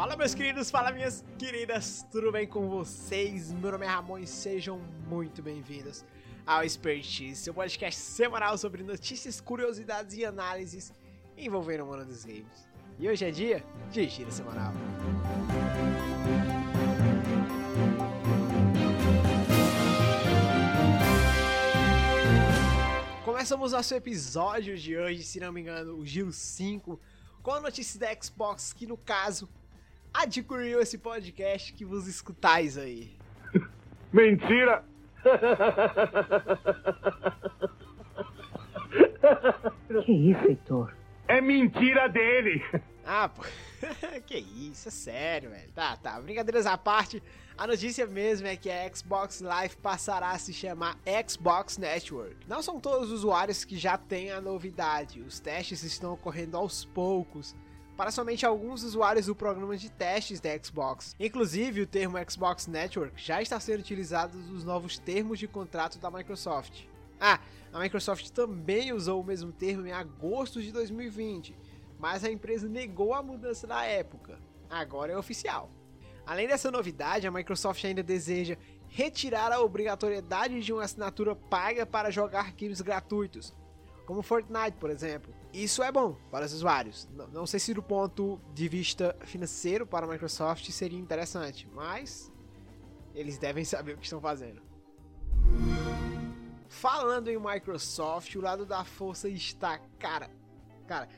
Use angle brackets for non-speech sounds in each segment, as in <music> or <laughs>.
Fala meus queridos, fala minhas queridas, tudo bem com vocês? Meu nome é Ramon e sejam muito bem-vindos ao Expertise, seu podcast semanal sobre notícias, curiosidades e análises envolvendo o mundo dos games. E hoje é dia de Gira Semanal. Começamos nosso episódio de hoje, se não me engano, o Giro 5, com a notícia da Xbox, que no caso adquiriu esse podcast que vos escutais aí. <laughs> Mentira! <laughs> Que isso, Heitor? É mentira dele! Ah, pô. <laughs> que isso, é sério, velho. Tá, tá. Brincadeiras à parte, a notícia mesmo é que a Xbox Live passará a se chamar Xbox Network. Não são todos os usuários que já têm a novidade. Os testes estão ocorrendo aos poucos para somente alguns usuários do programa de testes da Xbox. Inclusive, o termo Xbox Network já está sendo utilizado nos novos termos de contrato da Microsoft. Ah, a Microsoft também usou o mesmo termo em agosto de 2020, mas a empresa negou a mudança na época. Agora é oficial. Além dessa novidade, a Microsoft ainda deseja retirar a obrigatoriedade de uma assinatura paga para jogar games gratuitos, como Fortnite, por exemplo. Isso é bom para os usuários. Não, não sei se do ponto de vista financeiro para a Microsoft seria interessante, mas eles devem saber o que estão fazendo. Falando em Microsoft, o lado da força está, cara, cara,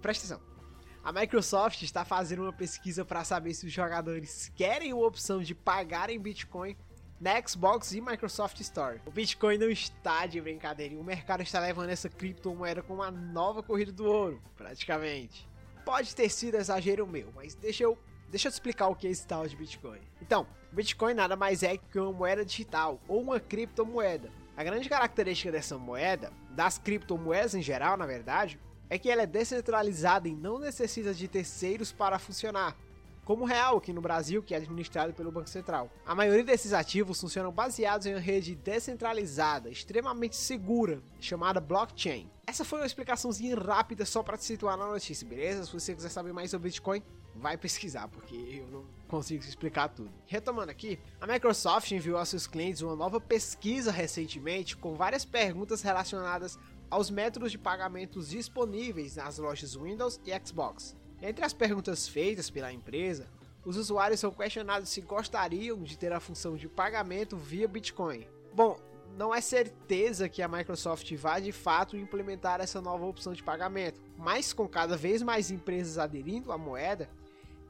presta atenção. A Microsoft está fazendo uma pesquisa para saber se os jogadores querem a opção de pagar em Bitcoin na Xbox e Microsoft Store. O Bitcoin não está de brincadeira e o mercado está levando essa criptomoeda como uma nova corrida do ouro, praticamente. Pode ter sido exagero meu, mas deixa eu, deixa eu te explicar o que é esse tal de Bitcoin. Então, Bitcoin nada mais é que uma moeda digital ou uma criptomoeda. A grande característica dessa moeda, das criptomoedas em geral, na verdade, é que ela é descentralizada e não necessita de terceiros para funcionar como o real aqui no Brasil, que é administrado pelo Banco Central. A maioria desses ativos funcionam baseados em uma rede descentralizada, extremamente segura, chamada blockchain. Essa foi uma explicaçãozinha rápida só para te situar na notícia, beleza? Se você quiser saber mais sobre Bitcoin, vai pesquisar, porque eu não consigo explicar tudo. Retomando aqui, a Microsoft enviou aos seus clientes uma nova pesquisa recentemente com várias perguntas relacionadas aos métodos de pagamentos disponíveis nas lojas Windows e Xbox. Entre as perguntas feitas pela empresa, os usuários são questionados se gostariam de ter a função de pagamento via Bitcoin. Bom, não é certeza que a Microsoft vá de fato implementar essa nova opção de pagamento, mas com cada vez mais empresas aderindo à moeda,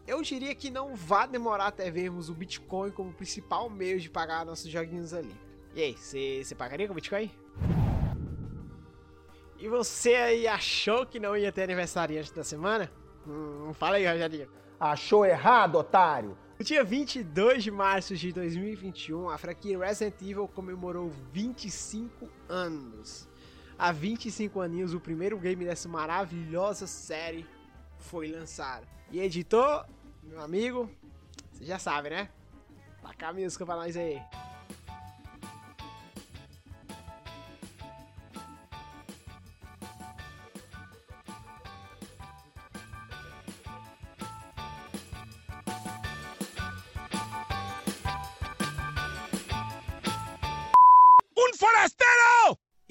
eu diria que não vai demorar até vermos o Bitcoin como principal meio de pagar nossos joguinhos ali. E aí, você pagaria com Bitcoin? E você aí achou que não ia ter aniversariante da semana? Hum, fala aí, Rogerinho. Achou errado, otário? No dia 22 de março de 2021, a franquia Resident Evil comemorou 25 anos. Há 25 aninhos, o primeiro game dessa maravilhosa série foi lançado. E editor, meu amigo, você já sabe, né? Taca a música pra nós aí.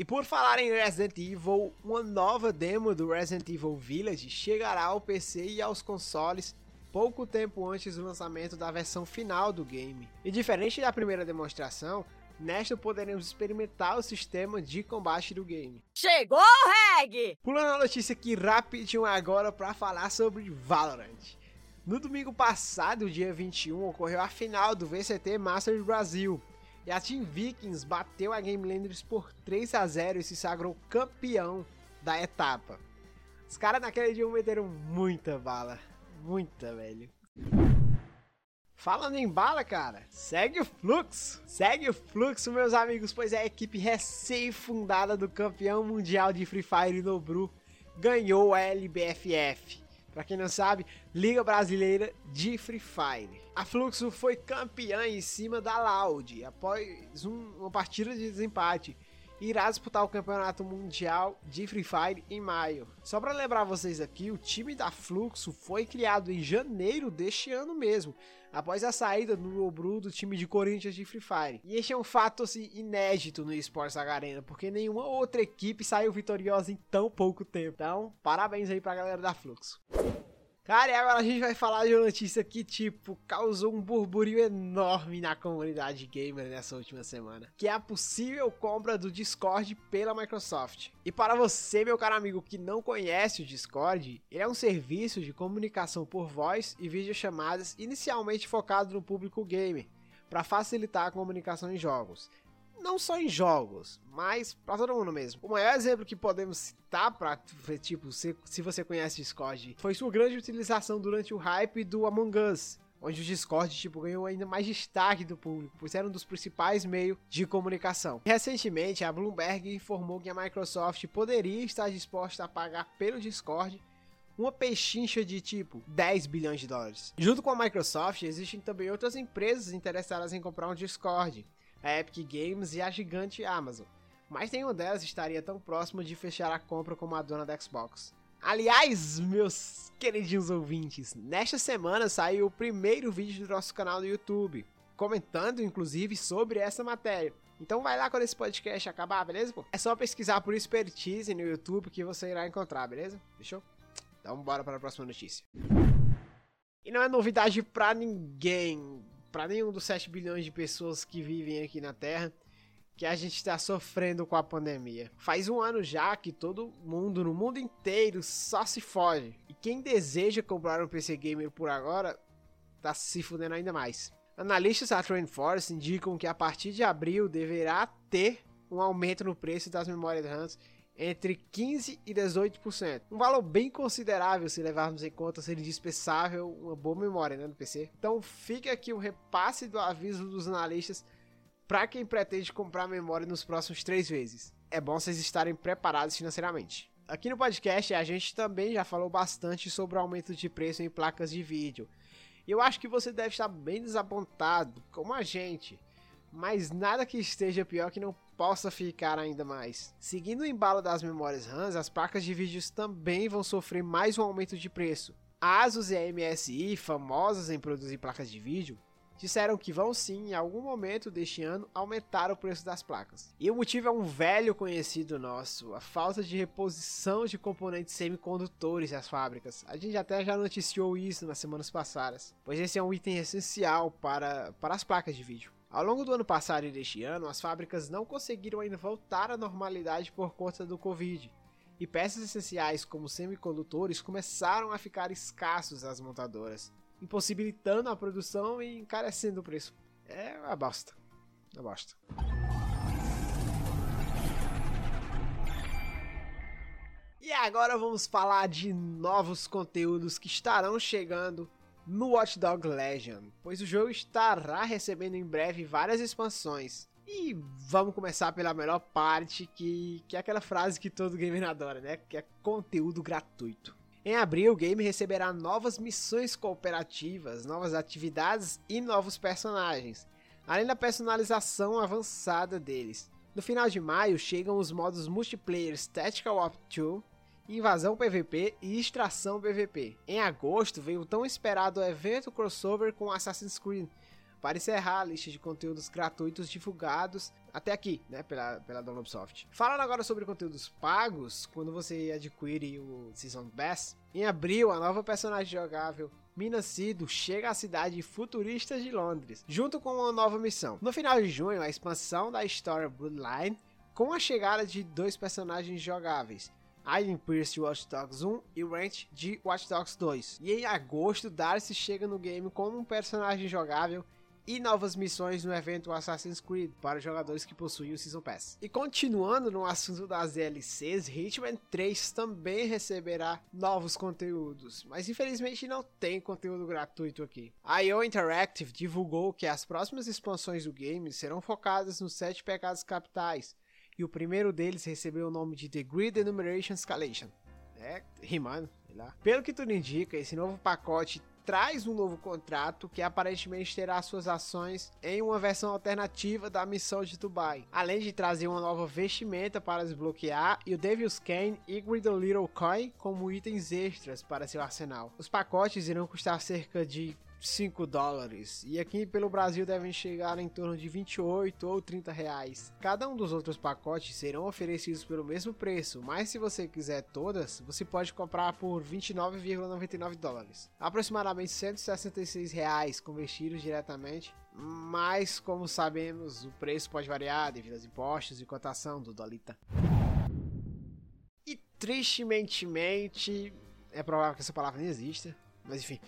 E por falar em Resident Evil, uma nova demo do Resident Evil Village chegará ao PC e aos consoles pouco tempo antes do lançamento da versão final do game. E diferente da primeira demonstração, nesta poderemos experimentar o sistema de combate do game. Chegou, Reg! Pulando a notícia aqui rapidinho agora para falar sobre Valorant. No domingo passado, dia 21, ocorreu a final do VCT Masters Brasil, e a Team Vikings bateu a Game Landers por 3 a 0 e se sagrou campeão da etapa. Os caras naquele dia meteram muita bala. Muita, velho. Falando em bala, cara, segue o fluxo. Segue o fluxo, meus amigos, pois é a equipe recém-fundada do campeão mundial de Free Fire Nobru ganhou a LBFF. Para quem não sabe, Liga Brasileira de Free Fire. A Fluxo foi campeã em cima da Loud após um, uma partida de desempate. Irá disputar o Campeonato Mundial de Free Fire em maio. Só para lembrar vocês aqui, o time da Fluxo foi criado em janeiro deste ano mesmo, após a saída do Nobru do time de Corinthians de Free Fire. E este é um fato assim, inédito no Esportes Arena, porque nenhuma outra equipe saiu vitoriosa em tão pouco tempo. Então, parabéns aí pra galera da Fluxo. Cara, e agora a gente vai falar de uma notícia que, tipo, causou um burburinho enorme na comunidade gamer nessa última semana. Que é a possível compra do Discord pela Microsoft. E para você, meu caro amigo, que não conhece o Discord, ele é um serviço de comunicação por voz e videochamadas inicialmente focado no público gamer, para facilitar a comunicação em jogos não só em jogos, mas para todo mundo mesmo. O maior exemplo que podemos citar para tipo, se, se você conhece Discord, foi sua grande utilização durante o hype do Among Us, onde o Discord tipo, ganhou ainda mais destaque do público, pois era um dos principais meios de comunicação. Recentemente, a Bloomberg informou que a Microsoft poderia estar disposta a pagar pelo Discord uma pechincha de tipo 10 bilhões de dólares. Junto com a Microsoft, existem também outras empresas interessadas em comprar um Discord, a Epic Games e a gigante Amazon, mas nenhuma delas estaria tão próxima de fechar a compra como a dona da Xbox. Aliás, meus queridinhos ouvintes, nesta semana saiu o primeiro vídeo do nosso canal no YouTube, comentando inclusive sobre essa matéria. Então vai lá quando esse podcast acabar, beleza? Pô? É só pesquisar por expertise no YouTube que você irá encontrar, beleza? Fechou? Então bora para a próxima notícia. E não é novidade pra ninguém para nenhum dos 7 bilhões de pessoas que vivem aqui na Terra, que a gente está sofrendo com a pandemia. Faz um ano já que todo mundo, no mundo inteiro, só se foge. E quem deseja comprar um PC Gamer por agora, tá se fudendo ainda mais. Analistas da Trendforce indicam que a partir de abril deverá ter um aumento no preço das memórias RAM entre 15% e 18%. Um valor bem considerável se levarmos em conta ser indispensável uma boa memória né, no PC. Então fica aqui o repasse do aviso dos analistas para quem pretende comprar memória nos próximos três meses. É bom vocês estarem preparados financeiramente. Aqui no podcast a gente também já falou bastante sobre o aumento de preço em placas de vídeo. E eu acho que você deve estar bem desapontado, como a gente. Mas nada que esteja pior que não possa ficar ainda mais. Seguindo o embalo das memórias RAM, as placas de vídeos também vão sofrer mais um aumento de preço. Asus e MSI, famosas em produzir placas de vídeo, disseram que vão sim, em algum momento deste ano, aumentar o preço das placas. E o motivo é um velho conhecido nosso, a falta de reposição de componentes semicondutores às fábricas. A gente até já noticiou isso nas semanas passadas, pois esse é um item essencial para, para as placas de vídeo. Ao longo do ano passado e deste ano, as fábricas não conseguiram ainda voltar à normalidade por conta do Covid, e peças essenciais como semicondutores começaram a ficar escassos às montadoras, impossibilitando a produção e encarecendo o preço. É uma bosta. Uma bosta. E agora vamos falar de novos conteúdos que estarão chegando no Watch Dogs Legion, pois o jogo estará recebendo em breve várias expansões. E vamos começar pela melhor parte, que, que é aquela frase que todo gamer adora, né? Que é conteúdo gratuito. Em abril, o game receberá novas missões cooperativas, novas atividades e novos personagens, além da personalização avançada deles. No final de maio, chegam os modos multiplayer Tactical Op 2 Invasão PVP e Extração PVP. Em agosto veio o tão esperado evento crossover com Assassin's Creed, para encerrar a lista de conteúdos gratuitos divulgados até aqui, né, pela, pela Downloadsoft. Falando agora sobre conteúdos pagos, quando você adquire o Season Pass, em abril a nova personagem jogável Mina Cido chega à cidade futurista de Londres, junto com uma nova missão. No final de junho, a expansão da história Bloodline, com a chegada de dois personagens jogáveis, Iron Pierce de Watch Dogs 1 e Ranch de Watch Dogs 2. E em agosto, Darcy chega no game como um personagem jogável e novas missões no evento Assassin's Creed para jogadores que possuem o Season Pass. E continuando no assunto das DLCs, Hitman 3 também receberá novos conteúdos, mas infelizmente não tem conteúdo gratuito aqui. A IO Interactive divulgou que as próximas expansões do game serão focadas nos sete pecados capitais, e o primeiro deles recebeu o nome de The Grid Enumeration Escalation. É, rimando, sei lá. Pelo que tudo indica, esse novo pacote traz um novo contrato que aparentemente terá suas ações em uma versão alternativa da missão de Dubai, além de trazer uma nova vestimenta para desbloquear e o Devil's Cane e the Little Coin como itens extras para seu arsenal. Os pacotes irão custar cerca de 5 dólares. E aqui pelo Brasil devem chegar em torno de 28 ou 30 reais. Cada um dos outros pacotes serão oferecidos pelo mesmo preço, mas se você quiser todas, você pode comprar por 29,99 dólares. Aproximadamente 166 reais convertidos diretamente. Mas, como sabemos, o preço pode variar devido aos impostos e cotação do Dolita. E tristemente, é provável que essa palavra não exista, mas enfim,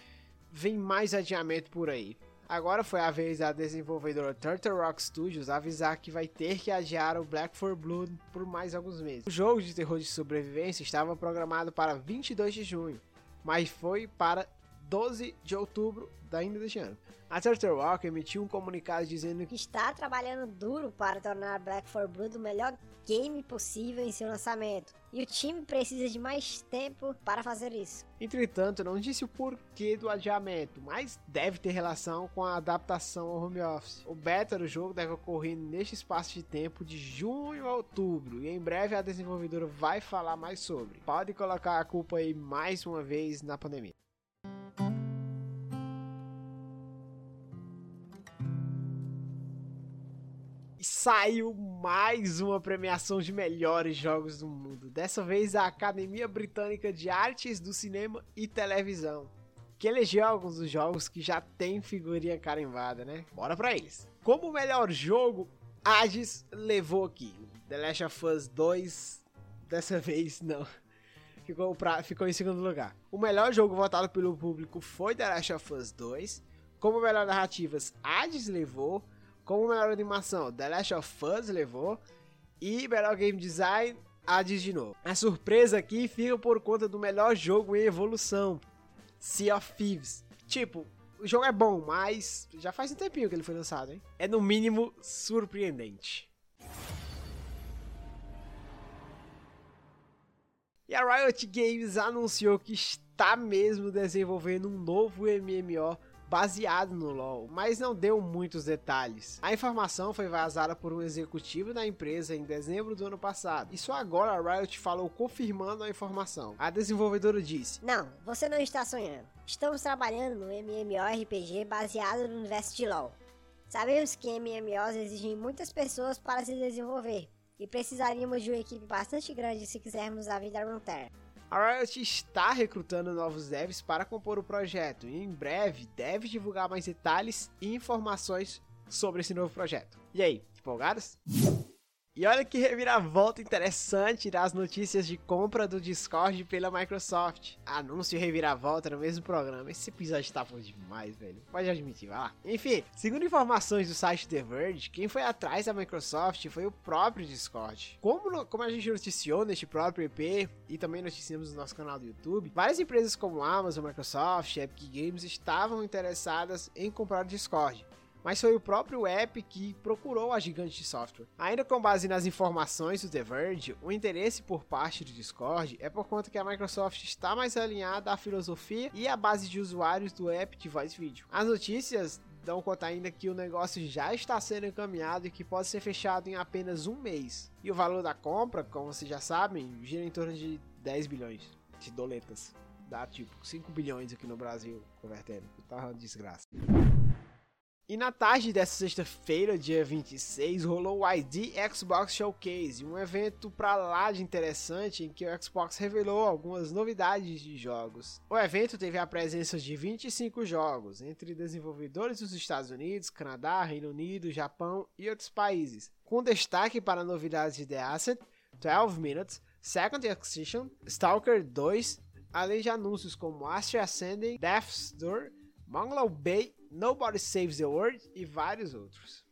vem mais adiamento por aí. Agora foi a vez da desenvolvedora Turtle Rock Studios avisar que vai ter que adiar o Black for Blood por mais alguns meses. O jogo de terror de sobrevivência estava programado para 22 de junho, mas foi para 12 de outubro ainda deste ano. A Turtle Rock emitiu um comunicado dizendo que está trabalhando duro para tornar Black 4 Blood o melhor game possível em seu lançamento, e o time precisa de mais tempo para fazer isso. Entretanto, não disse o porquê do adiamento, mas deve ter relação com a adaptação ao home office. O beta do jogo deve ocorrer neste espaço de tempo de junho a outubro, e em breve a desenvolvedora vai falar mais sobre. Pode colocar a culpa aí mais uma vez na pandemia. Saiu mais uma premiação de melhores jogos do mundo. Dessa vez a Academia Britânica de Artes do Cinema e Televisão, que elegeu alguns dos jogos que já tem figurinha carimbada, né? Bora pra eles. Como melhor jogo, Hades levou aqui. The Last of Us 2, dessa <laughs> vez não. Ficou, pra, ficou em segundo lugar. O melhor jogo votado pelo público foi The Last of Us 2. Como melhor narrativas, Hades levou. Como melhor animação, The Last of Us levou. E melhor game design, Hades de novo. A surpresa aqui fica por conta do melhor jogo em evolução, Sea of Thieves. Tipo, o jogo é bom, mas já faz um tempinho que ele foi lançado, hein? É no mínimo surpreendente. E a Riot Games anunciou que está mesmo desenvolvendo um novo MMO baseado no LoL, mas não deu muitos detalhes. A informação foi vazada por um executivo da empresa em dezembro do ano passado, e só agora a Riot falou confirmando a informação. A desenvolvedora disse: Não, você não está sonhando. Estamos trabalhando no MMORPG baseado no universo de LoL. Sabemos que MMOs exigem muitas pessoas para se desenvolver, e precisaríamos de uma equipe bastante grande se quisermos a vida Runeterra. A Riot está recrutando novos devs para compor o projeto e em breve deve divulgar mais detalhes e informações sobre esse novo projeto. E aí, empolgados? E olha que reviravolta interessante das notícias de compra do Discord pela Microsoft. Anúncio e reviravolta no mesmo programa. Esse episódio tá bom demais, velho. Pode admitir, vai lá. Enfim, segundo informações do site The Verge, quem foi atrás da Microsoft foi o próprio Discord. Como, como a gente noticiou neste próprio EP e também noticiamos no nosso canal do YouTube, várias empresas como Amazon, Microsoft, Epic Games estavam interessadas em comprar o Discord mas foi o próprio app que procurou a gigante de software. Ainda com base nas informações do The Verge, o interesse por parte do Discord é por conta que a Microsoft está mais alinhada à filosofia e à base de usuários do app de voice video. As notícias dão conta ainda que o negócio já está sendo encaminhado e que pode ser fechado em apenas um mês. E o valor da compra, como vocês já sabem, gira em torno de 10 bilhões de doletas. Dá tipo 5 bilhões aqui no Brasil, convertendo. Tá uma desgraça. E na tarde dessa sexta-feira, dia 26, rolou o ID Xbox Showcase, um evento pra lá de interessante em que o Xbox revelou algumas novidades de jogos. O evento teve a presença de 25 jogos, entre desenvolvedores dos Estados Unidos, Canadá, Reino Unido, Japão e outros países, com destaque para novidades de The Ascent, 12 Minutes, Second Extinction, Stalker 2, além de anúncios como Astro Ascending, Death's Door, Mongol Bay Nobody Saves the World e vários outros.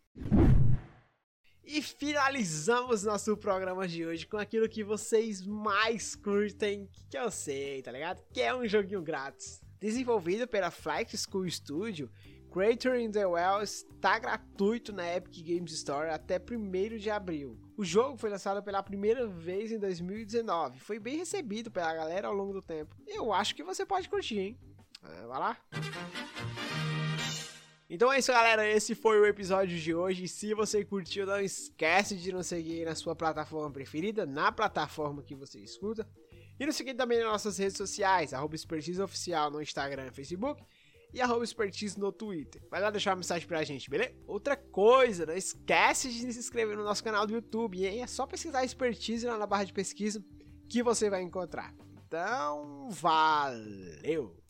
E finalizamos nosso programa de hoje com aquilo que vocês mais curtem, que eu sei, tá ligado? Que é um joguinho grátis. Desenvolvido pela Flight School Studio, Creator in the Well está gratuito na Epic Games Store até 1 de abril. O jogo foi lançado pela primeira vez em 2019, foi bem recebido pela galera ao longo do tempo. Eu acho que você pode curtir, hein? É, vai lá. Então é isso, galera. Esse foi o episódio de hoje. Se você curtiu, não esquece de nos seguir na sua plataforma preferida, na plataforma que você escuta. E nos seguir também nas nossas redes sociais, arroba Oficial no Instagram e Facebook e arroba Expertise no Twitter. Vai lá deixar uma mensagem pra gente, beleza? Outra coisa, não esquece de se inscrever no nosso canal do YouTube, hein? É só pesquisar Expertise lá na barra de pesquisa que você vai encontrar. Então, valeu!